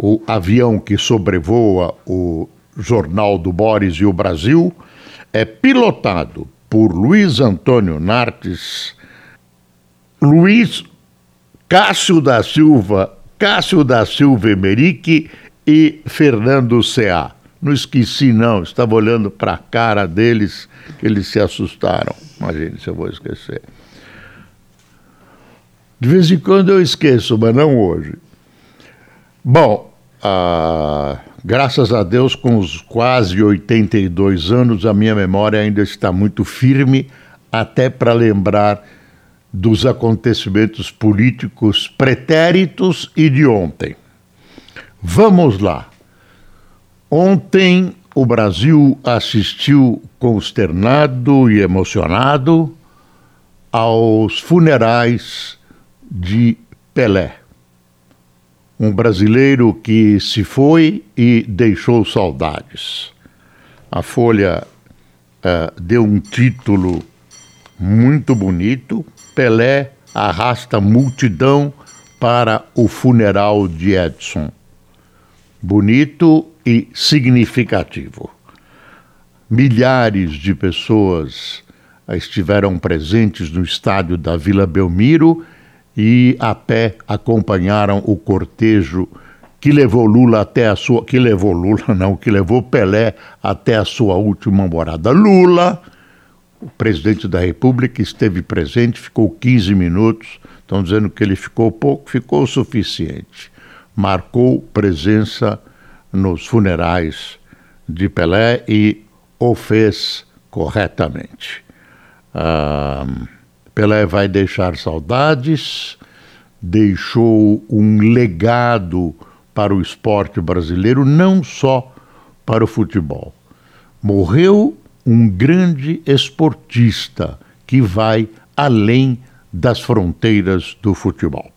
O avião que sobrevoa o Jornal do Boris e o Brasil é pilotado por Luiz Antônio Nartes, Luiz Cássio da Silva, Cássio da Silva Emerique e Fernando C.A. Não esqueci, não, estava olhando para a cara deles, eles se assustaram. Imagine se eu vou esquecer. De vez em quando eu esqueço, mas não hoje. Bom, ah, graças a Deus, com os quase 82 anos, a minha memória ainda está muito firme, até para lembrar dos acontecimentos políticos pretéritos e de ontem. Vamos lá. Ontem o Brasil assistiu consternado e emocionado aos funerais de Pelé. Um brasileiro que se foi e deixou saudades. A Folha uh, deu um título muito bonito, Pelé arrasta multidão para o funeral de Edson. Bonito e significativo. Milhares de pessoas estiveram presentes no estádio da Vila Belmiro e a pé acompanharam o cortejo que levou Lula até a sua que levou Lula não, que levou Pelé até a sua última morada. Lula o presidente da República esteve presente, ficou 15 minutos. Estão dizendo que ele ficou pouco, ficou o suficiente. Marcou presença nos funerais de Pelé e o fez corretamente. Ah, Pelé vai deixar saudades, deixou um legado para o esporte brasileiro, não só para o futebol. Morreu um grande esportista que vai além das fronteiras do futebol.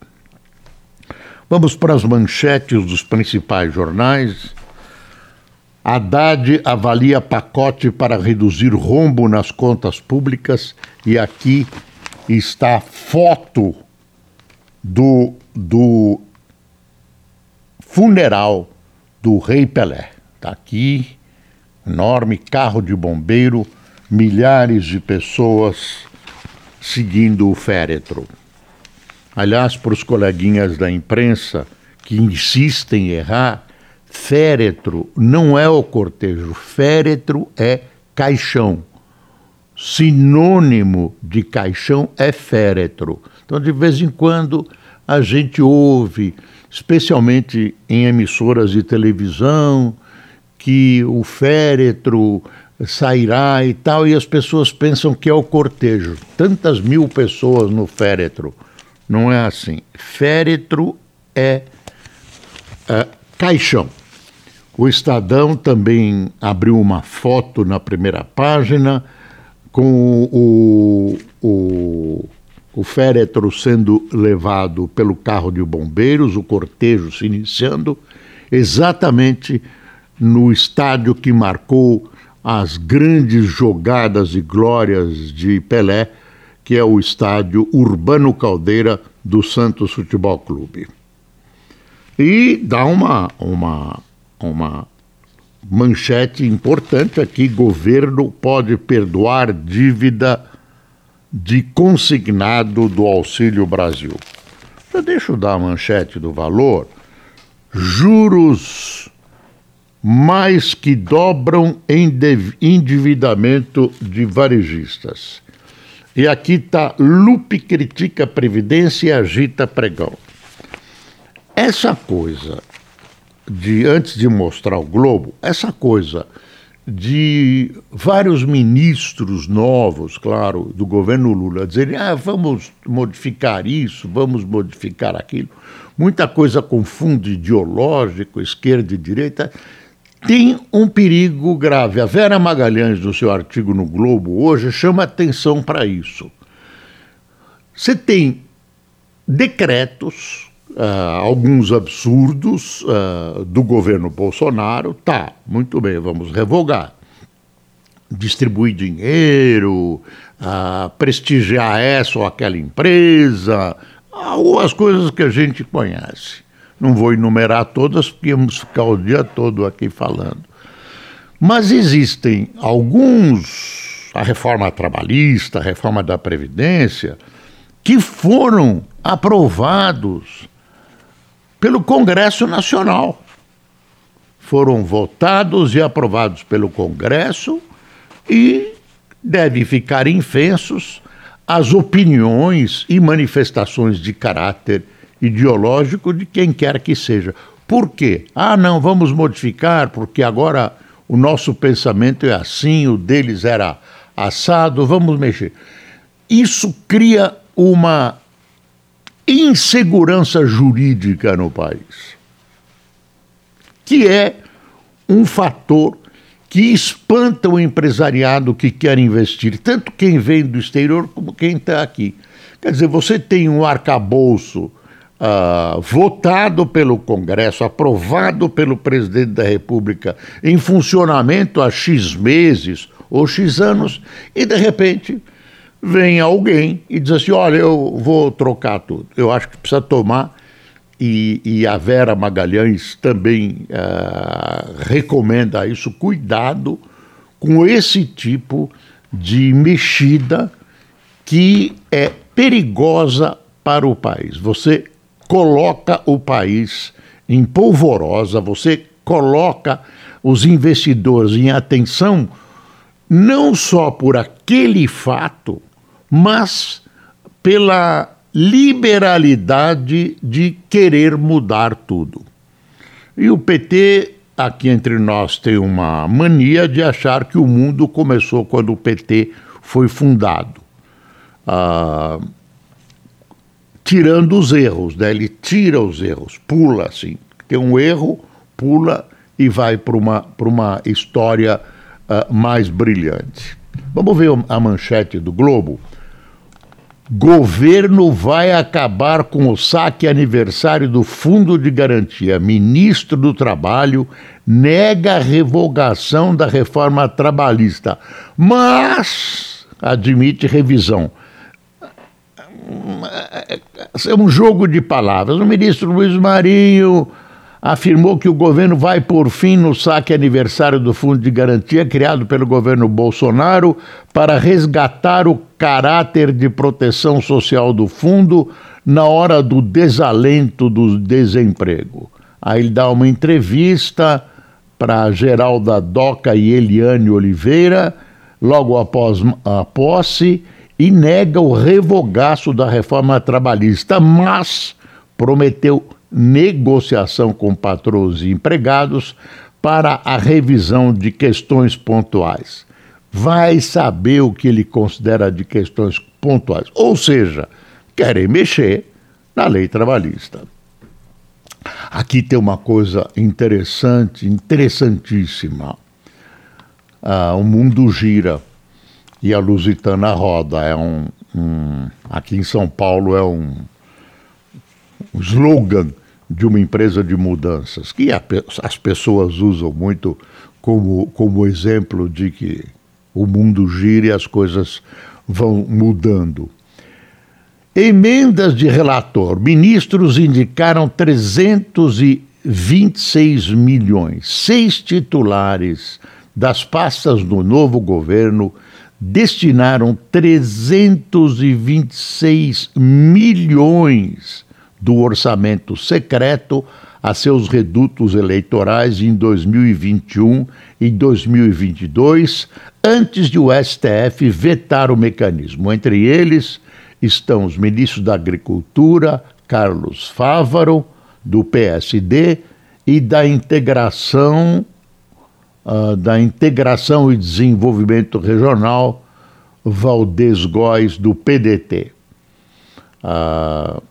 Vamos para as manchetes dos principais jornais. Haddad avalia pacote para reduzir rombo nas contas públicas e aqui está a foto do, do funeral do rei Pelé. Está aqui enorme carro de bombeiro, milhares de pessoas seguindo o féretro. Aliás, para os coleguinhas da imprensa que insistem em errar, féretro não é o cortejo, féretro é caixão. Sinônimo de caixão é féretro. Então, de vez em quando, a gente ouve, especialmente em emissoras de televisão, que o féretro sairá e tal, e as pessoas pensam que é o cortejo. Tantas mil pessoas no féretro. Não é assim. Féretro é, é caixão. O Estadão também abriu uma foto na primeira página com o, o, o féretro sendo levado pelo carro de bombeiros, o cortejo se iniciando, exatamente no estádio que marcou as grandes jogadas e glórias de Pelé, que é o estádio Urbano Caldeira do Santos Futebol Clube. E dá uma, uma, uma manchete importante aqui: governo pode perdoar dívida de consignado do Auxílio Brasil. deixa eu dar a manchete do valor. Juros mais que dobram endividamento de varejistas. E aqui está Lupe critica Previdência e agita pregão. Essa coisa de, antes de mostrar o Globo, essa coisa de vários ministros novos, claro, do governo Lula, dizerem, ah, vamos modificar isso, vamos modificar aquilo. Muita coisa com fundo ideológico, esquerda e direita tem um perigo grave. A Vera Magalhães, no seu artigo no Globo hoje, chama atenção para isso. Você tem decretos, uh, alguns absurdos, uh, do governo Bolsonaro. Tá, muito bem, vamos revogar. Distribuir dinheiro, uh, prestigiar essa ou aquela empresa, algumas coisas que a gente conhece. Não vou enumerar todas, porque íamos ficar o dia todo aqui falando. Mas existem alguns, a reforma trabalhista, a reforma da Previdência, que foram aprovados pelo Congresso Nacional. Foram votados e aprovados pelo Congresso e devem ficar infensos as opiniões e manifestações de caráter ideológico de quem quer que seja. Por quê? Ah, não, vamos modificar, porque agora o nosso pensamento é assim, o deles era assado, vamos mexer. Isso cria uma insegurança jurídica no país, que é um fator que espanta o empresariado que quer investir, tanto quem vem do exterior como quem está aqui. Quer dizer, você tem um arcabouço uh, votado pelo Congresso, aprovado pelo presidente da República, em funcionamento há X meses ou X anos, e de repente vem alguém e diz assim: olha, eu vou trocar tudo. Eu acho que precisa tomar e, e a Vera Magalhães também uh, recomenda isso, cuidado com esse tipo de mexida que é perigosa para o país. Você coloca o país em polvorosa, você coloca os investidores em atenção, não só por aquele fato, mas pela liberalidade de querer mudar tudo. E o PT, aqui entre nós, tem uma mania de achar que o mundo começou quando o PT foi fundado. Ah, tirando os erros, né? ele tira os erros, pula assim. Tem um erro, pula e vai para uma, uma história uh, mais brilhante. Vamos ver a manchete do Globo. Governo vai acabar com o saque aniversário do Fundo de Garantia. Ministro do Trabalho nega a revogação da reforma trabalhista, mas admite revisão. É um jogo de palavras. O ministro Luiz Marinho afirmou que o governo vai por fim no saque aniversário do Fundo de Garantia criado pelo governo Bolsonaro para resgatar o caráter de proteção social do fundo na hora do desalento do desemprego. Aí ele dá uma entrevista para Geralda Doca e Eliane Oliveira, logo após a posse, e nega o revogaço da reforma trabalhista, mas prometeu negociação com patrões e empregados para a revisão de questões pontuais. Vai saber o que ele considera de questões pontuais. Ou seja, querem mexer na lei trabalhista. Aqui tem uma coisa interessante, interessantíssima. Ah, o mundo gira e a Lusitana roda. É um, um, aqui em São Paulo é um, um slogan de uma empresa de mudanças, que a, as pessoas usam muito como, como exemplo de que o mundo gira e as coisas vão mudando. Emendas de relator. Ministros indicaram 326 milhões. Seis titulares das pastas do novo governo destinaram 326 milhões do orçamento secreto a seus redutos eleitorais em 2021 e 2022, antes de o STF vetar o mecanismo. Entre eles estão os ministros da Agricultura, Carlos Fávaro, do PSD, e da integração, uh, da integração e desenvolvimento regional, Valdez Góes, do PDT. Uh, ah,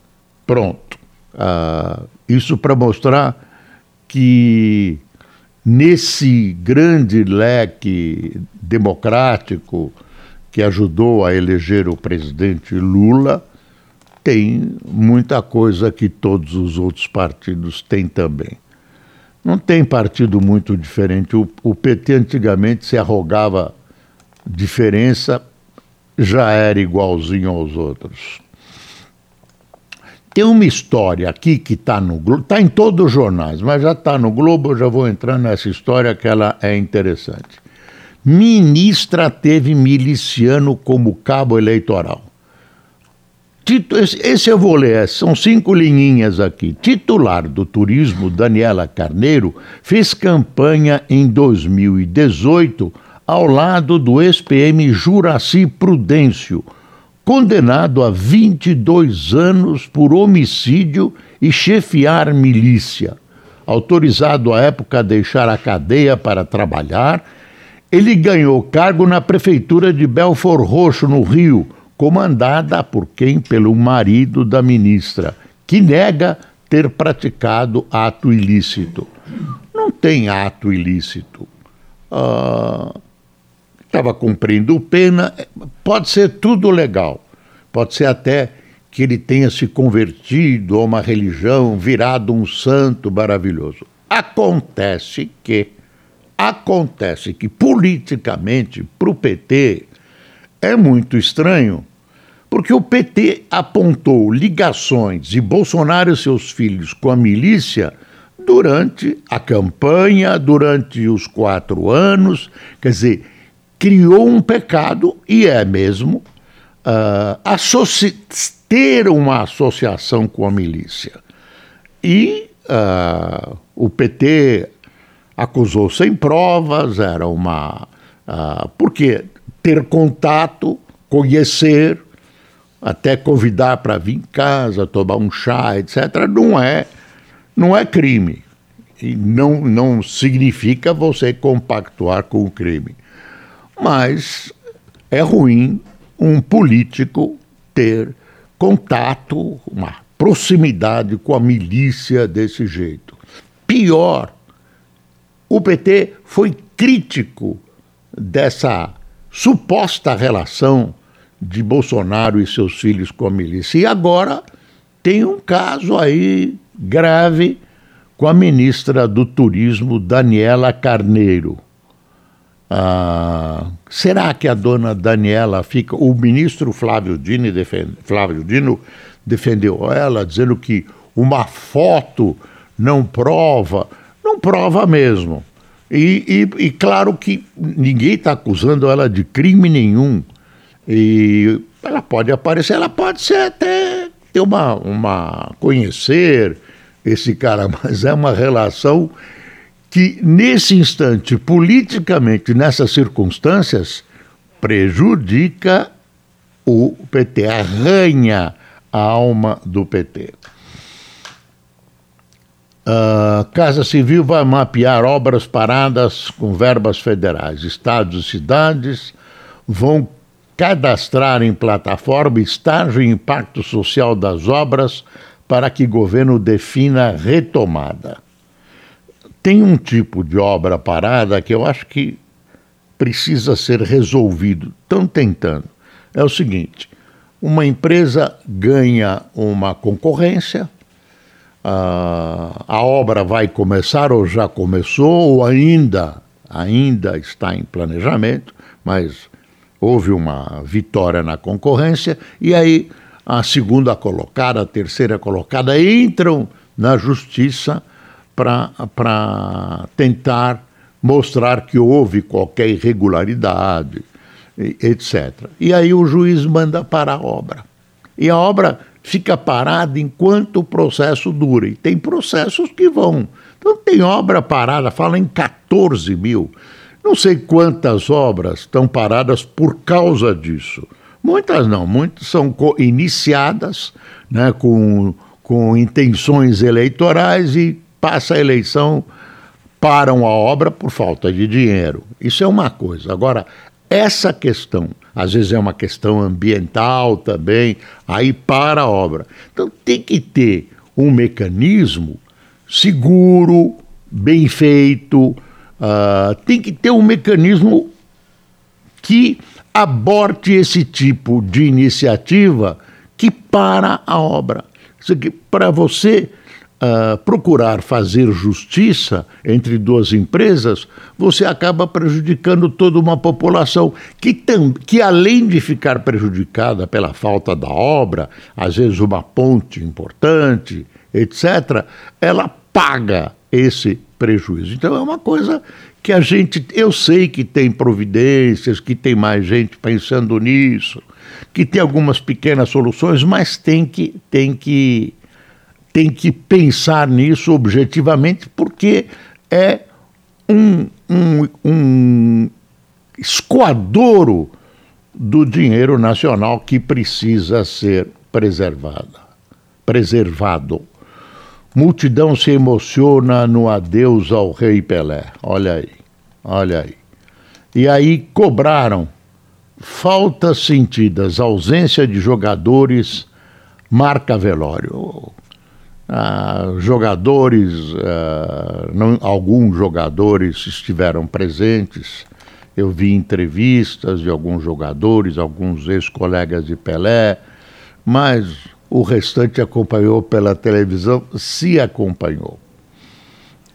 Pronto. Ah, isso para mostrar que nesse grande leque democrático que ajudou a eleger o presidente Lula, tem muita coisa que todos os outros partidos têm também. Não tem partido muito diferente. O, o PT antigamente se arrogava diferença, já era igualzinho aos outros. Tem uma história aqui que está no Globo, está em todos os jornais, mas já está no Globo, eu já vou entrar nessa história que ela é interessante. Ministra teve miliciano como cabo eleitoral. Esse eu vou ler, são cinco linhinhas aqui. Titular do turismo, Daniela Carneiro, fez campanha em 2018 ao lado do ex-PM Juraci Prudêncio, condenado a 22 anos por homicídio e chefiar milícia. Autorizado à época a deixar a cadeia para trabalhar, ele ganhou cargo na prefeitura de Belfor Roxo, no Rio, comandada por quem? Pelo marido da ministra, que nega ter praticado ato ilícito. Não tem ato ilícito. Estava cumprindo pena, pode ser tudo legal. Pode ser até que ele tenha se convertido a uma religião, virado um santo maravilhoso. Acontece que, acontece que politicamente, para o PT, é muito estranho porque o PT apontou ligações de Bolsonaro e seus filhos com a milícia durante a campanha, durante os quatro anos, quer dizer, criou um pecado, e é mesmo, uh, ter uma associação com a milícia. E uh, o PT acusou sem provas, era uma. Uh, porque ter contato, conhecer, até convidar para vir em casa, tomar um chá, etc., não é, não é crime. E não, não significa você compactuar com o crime. Mas é ruim um político ter contato, uma proximidade com a milícia desse jeito. Pior, o PT foi crítico dessa suposta relação de Bolsonaro e seus filhos com a milícia. E agora tem um caso aí grave com a ministra do Turismo, Daniela Carneiro. Ah, será que a dona Daniela fica. O ministro Flávio Dino, defende, Flávio Dino defendeu ela, dizendo que uma foto não prova. Não prova mesmo. E, e, e claro que ninguém está acusando ela de crime nenhum. E ela pode aparecer, ela pode ser até ter uma, uma conhecer esse cara, mas é uma relação que nesse instante, politicamente, nessas circunstâncias, prejudica o PT, arranha a alma do PT. A Casa Civil vai mapear obras paradas com verbas federais. Estados e cidades vão cadastrar em plataforma estágio e impacto social das obras para que o governo defina retomada. Tem um tipo de obra parada que eu acho que precisa ser resolvido. Estão tentando. É o seguinte: uma empresa ganha uma concorrência, a, a obra vai começar ou já começou ou ainda ainda está em planejamento, mas houve uma vitória na concorrência, e aí a segunda colocada, a terceira colocada entram na justiça para tentar mostrar que houve qualquer irregularidade, etc. E aí o juiz manda parar a obra. E a obra fica parada enquanto o processo dura. E tem processos que vão. Então tem obra parada, fala em 14 mil. Não sei quantas obras estão paradas por causa disso. Muitas não, muitas são iniciadas né, com, com intenções eleitorais e passa a eleição, param a obra por falta de dinheiro. Isso é uma coisa. Agora, essa questão, às vezes é uma questão ambiental também, aí para a obra. Então tem que ter um mecanismo seguro, bem feito, Uh, tem que ter um mecanismo que aborte esse tipo de iniciativa que para a obra. Para você uh, procurar fazer justiça entre duas empresas, você acaba prejudicando toda uma população que, tam, que, além de ficar prejudicada pela falta da obra, às vezes uma ponte importante, etc., ela paga esse prejuízo. Então é uma coisa que a gente, eu sei que tem providências, que tem mais gente pensando nisso, que tem algumas pequenas soluções, mas tem que, tem que tem que pensar nisso objetivamente, porque é um, um, um escoadouro do dinheiro nacional que precisa ser preservado. preservado. Multidão se emociona no adeus ao rei Pelé. Olha aí, olha aí. E aí cobraram faltas sentidas, ausência de jogadores, marca velório ah, jogadores, ah, não, alguns jogadores estiveram presentes. Eu vi entrevistas de alguns jogadores, alguns ex-colegas de Pelé, mas o restante acompanhou pela televisão, se acompanhou.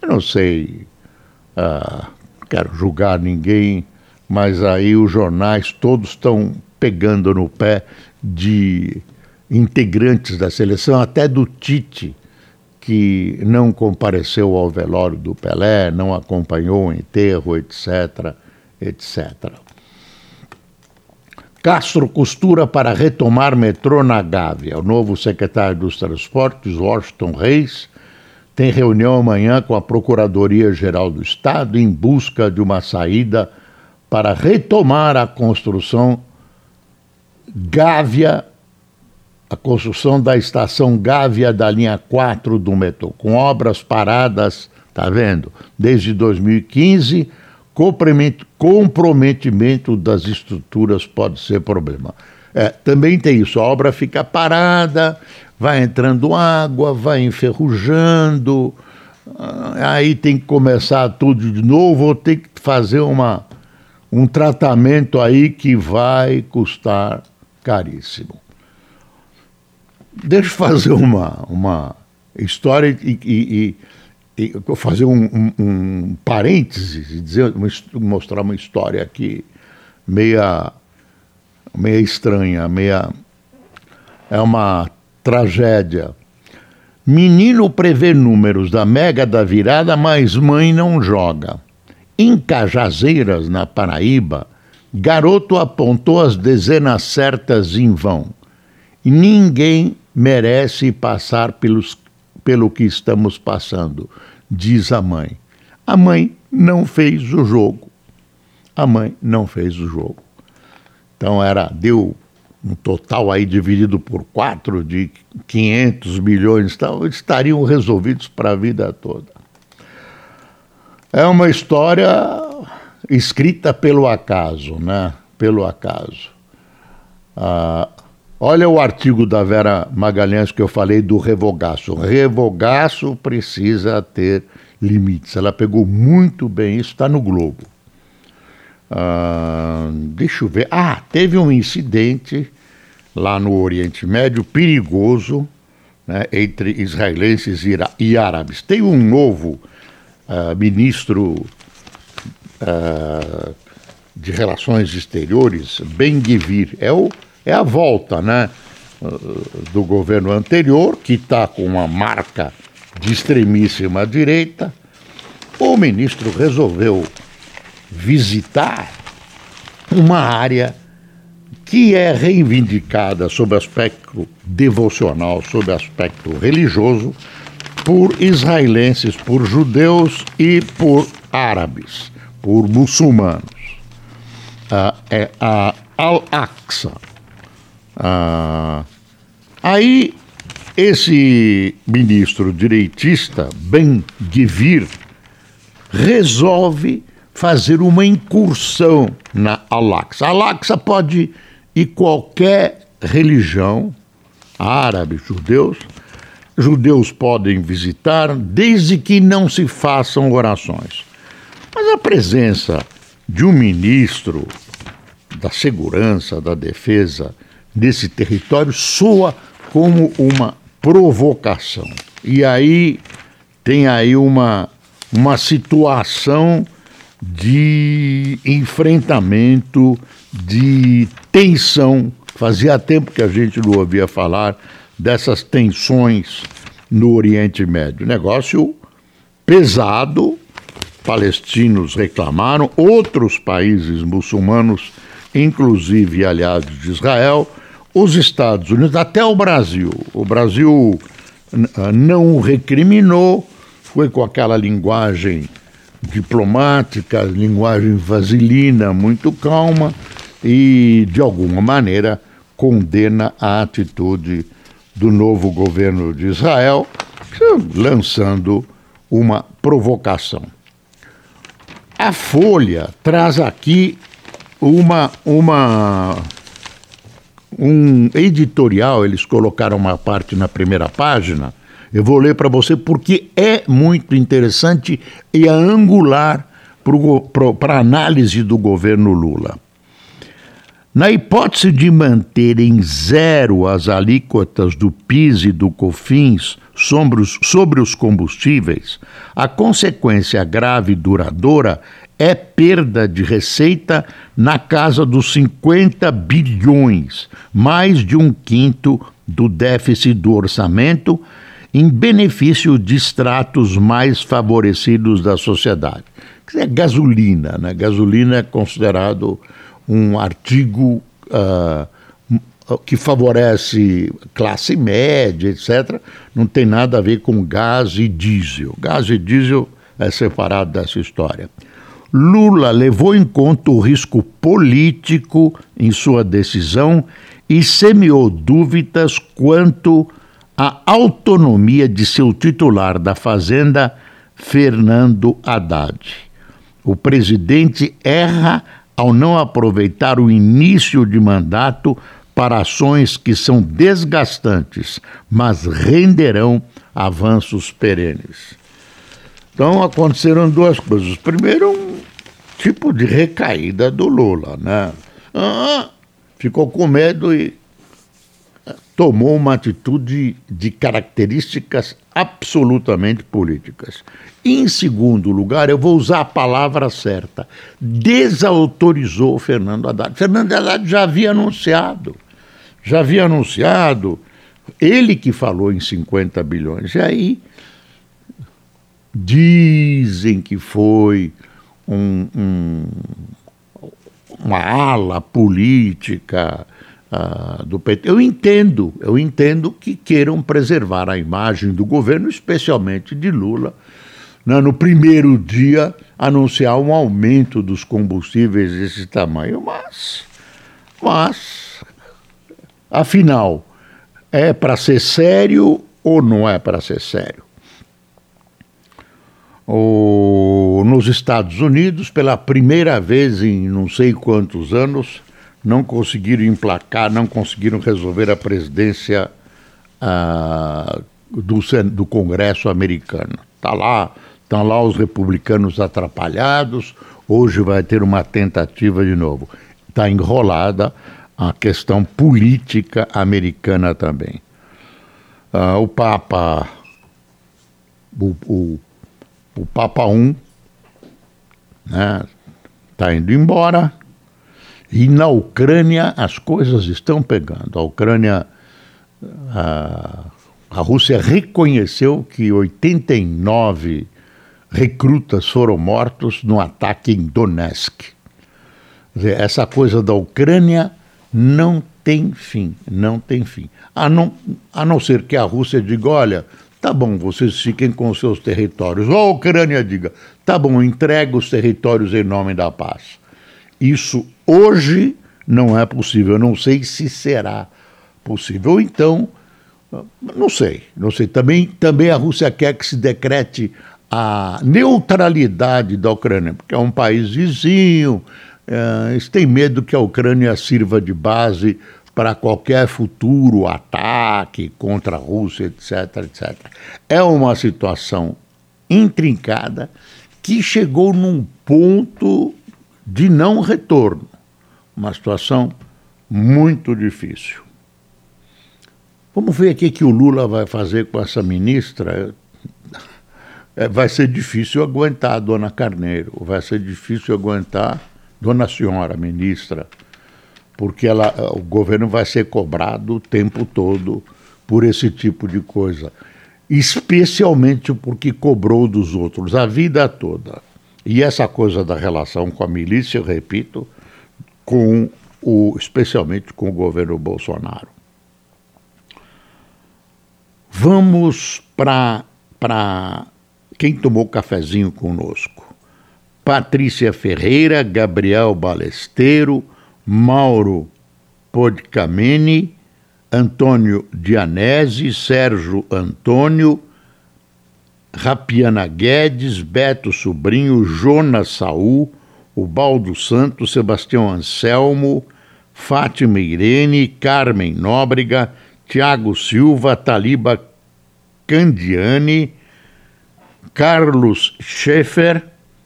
Eu não sei, ah, quero julgar ninguém, mas aí os jornais todos estão pegando no pé de integrantes da seleção, até do Tite que não compareceu ao velório do Pelé, não acompanhou o enterro, etc., etc. Castro costura para retomar metrô na Gávea. O novo secretário dos Transportes, Washington Reis, tem reunião amanhã com a Procuradoria-Geral do Estado em busca de uma saída para retomar a construção Gávea a construção da estação Gávea da linha 4 do metrô, com obras paradas, tá vendo? Desde 2015, comprometimento das estruturas pode ser problema. É, também tem isso, a obra fica parada, vai entrando água, vai enferrujando, ah, aí tem que começar tudo de novo, ou tem que fazer uma, um tratamento aí que vai custar caríssimo. Deixa eu fazer uma, uma história e, e, e, e fazer um, um, um parênteses, dizer, mostrar uma história aqui meia, meia estranha, meia. É uma tragédia. Menino prevê números da mega da virada, mas mãe não joga. Em Cajazeiras, na Paraíba, garoto apontou as dezenas certas em vão. E ninguém merece passar pelos, pelo que estamos passando, diz a mãe. A mãe não fez o jogo. A mãe não fez o jogo. Então era deu um total aí dividido por quatro de 500 milhões, então, estariam resolvidos para a vida toda. É uma história escrita pelo acaso, né? Pelo acaso. Ah, Olha o artigo da Vera Magalhães que eu falei do revogaço. Revogaço precisa ter limites. Ela pegou muito bem isso, está no Globo. Ah, deixa eu ver. Ah, teve um incidente lá no Oriente Médio perigoso né, entre israelenses e árabes. Tem um novo uh, ministro uh, de Relações Exteriores, Ben Gvir. É o é a volta né, do governo anterior, que está com uma marca de extremíssima direita. O ministro resolveu visitar uma área que é reivindicada sob aspecto devocional, sob aspecto religioso, por israelenses, por judeus e por árabes, por muçulmanos. Ah, é a Al-Aqsa, ah, aí, esse ministro direitista, Ben Gvir, resolve fazer uma incursão na Al-Aqsa. Al-Aqsa pode ir qualquer religião, árabe, judeus, judeus podem visitar desde que não se façam orações. Mas a presença de um ministro da segurança, da defesa nesse território soa como uma provocação. E aí tem aí uma, uma situação de enfrentamento, de tensão. Fazia tempo que a gente não ouvia falar dessas tensões no Oriente Médio. Negócio pesado, palestinos reclamaram, outros países muçulmanos, inclusive aliados de Israel, os Estados Unidos, até o Brasil. O Brasil não recriminou, foi com aquela linguagem diplomática, linguagem vaselina, muito calma e, de alguma maneira, condena a atitude do novo governo de Israel, lançando uma provocação. A Folha traz aqui uma, uma um editorial, eles colocaram uma parte na primeira página. Eu vou ler para você porque é muito interessante e é angular para a análise do governo Lula. Na hipótese de manter em zero as alíquotas do PIS e do COFINS sobre os, sobre os combustíveis, a consequência grave e duradoura é perda de receita na casa dos 50 bilhões, mais de um quinto do déficit do orçamento, em benefício de estratos mais favorecidos da sociedade. É gasolina, né? Gasolina é considerado um artigo uh, que favorece classe média, etc., não tem nada a ver com gás e diesel. Gás e diesel é separado dessa história. Lula levou em conta o risco político em sua decisão e semeou dúvidas quanto à autonomia de seu titular da Fazenda, Fernando Haddad. O presidente erra ao não aproveitar o início de mandato para ações que são desgastantes, mas renderão avanços perenes. Então aconteceram duas coisas. Primeiro, um tipo de recaída do Lula, né? Ah, ficou com medo e tomou uma atitude de características absolutamente políticas. Em segundo lugar, eu vou usar a palavra certa, desautorizou Fernando Haddad. Fernando Haddad já havia anunciado, já havia anunciado, ele que falou em 50 bilhões. E aí dizem que foi um, um, uma ala política uh, do PT. Eu entendo, eu entendo que queiram preservar a imagem do governo, especialmente de Lula, né, no primeiro dia anunciar um aumento dos combustíveis desse tamanho, mas, mas, afinal, é para ser sério ou não é para ser sério? O, nos Estados Unidos, pela primeira vez em não sei quantos anos, não conseguiram emplacar, não conseguiram resolver a presidência ah, do, do Congresso americano. Está lá, estão lá os republicanos atrapalhados, hoje vai ter uma tentativa de novo. Está enrolada a questão política americana também. Ah, o Papa, o, o, o Papa I, né, está indo embora, e na Ucrânia as coisas estão pegando. A Ucrânia, a, a Rússia reconheceu que 89 recrutas foram mortos no ataque em Donetsk. Essa coisa da Ucrânia não tem fim, não tem fim. A não, a não ser que a Rússia diga, olha, tá bom, vocês fiquem com seus territórios. Ou a Ucrânia diga, tá bom, entrega os territórios em nome da paz. Isso hoje não é possível. Eu não sei se será possível. Então, não sei, não sei. Também, também a Rússia quer que se decrete a neutralidade da Ucrânia, porque é um país vizinho. É, eles têm medo que a Ucrânia sirva de base para qualquer futuro ataque contra a Rússia, etc, etc. É uma situação intrincada que chegou num ponto de não retorno. Uma situação muito difícil. Vamos ver o que o Lula vai fazer com essa ministra. É, vai ser difícil aguentar a dona Carneiro, vai ser difícil aguentar dona senhora ministra, porque ela, o governo vai ser cobrado o tempo todo por esse tipo de coisa, especialmente porque cobrou dos outros a vida toda. E essa coisa da relação com a milícia, eu repito, com o, especialmente com o governo Bolsonaro. Vamos para quem tomou cafezinho conosco. Patrícia Ferreira, Gabriel Balesteiro, Mauro Podcameni, Antônio Dianese, Sérgio Antônio, Rapiana Guedes, Beto Sobrinho, Jonas Saul, Ubaldo Santos, Sebastião Anselmo, Fátima Irene, Carmen Nóbrega, Tiago Silva, Taliba Candiani, Carlos Schaefer,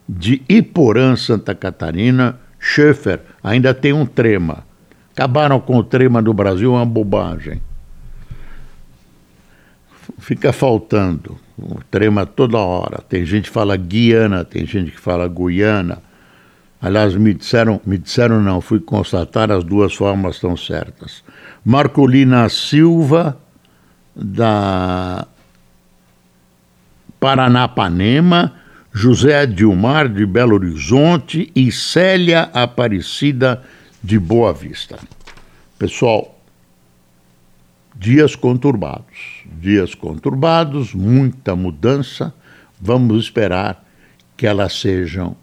de Iporã, Santa Catarina. Schaefer, ainda tem um trema. Acabaram com o trema do Brasil, é uma bobagem. Fica faltando o trema toda hora. Tem gente que fala Guiana, tem gente que fala Guiana. Aliás, me disseram, me disseram não, fui constatar, as duas formas estão certas. Marcolina Silva, da Paranapanema, José Dilmar de Belo Horizonte e Célia Aparecida de Boa Vista. Pessoal, dias conturbados, dias conturbados, muita mudança. Vamos esperar que elas sejam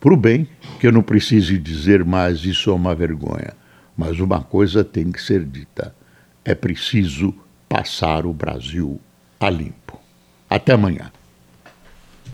para o bem, que eu não precise dizer mais isso é uma vergonha. Mas uma coisa tem que ser dita: é preciso passar o Brasil a limpo. Até amanhã.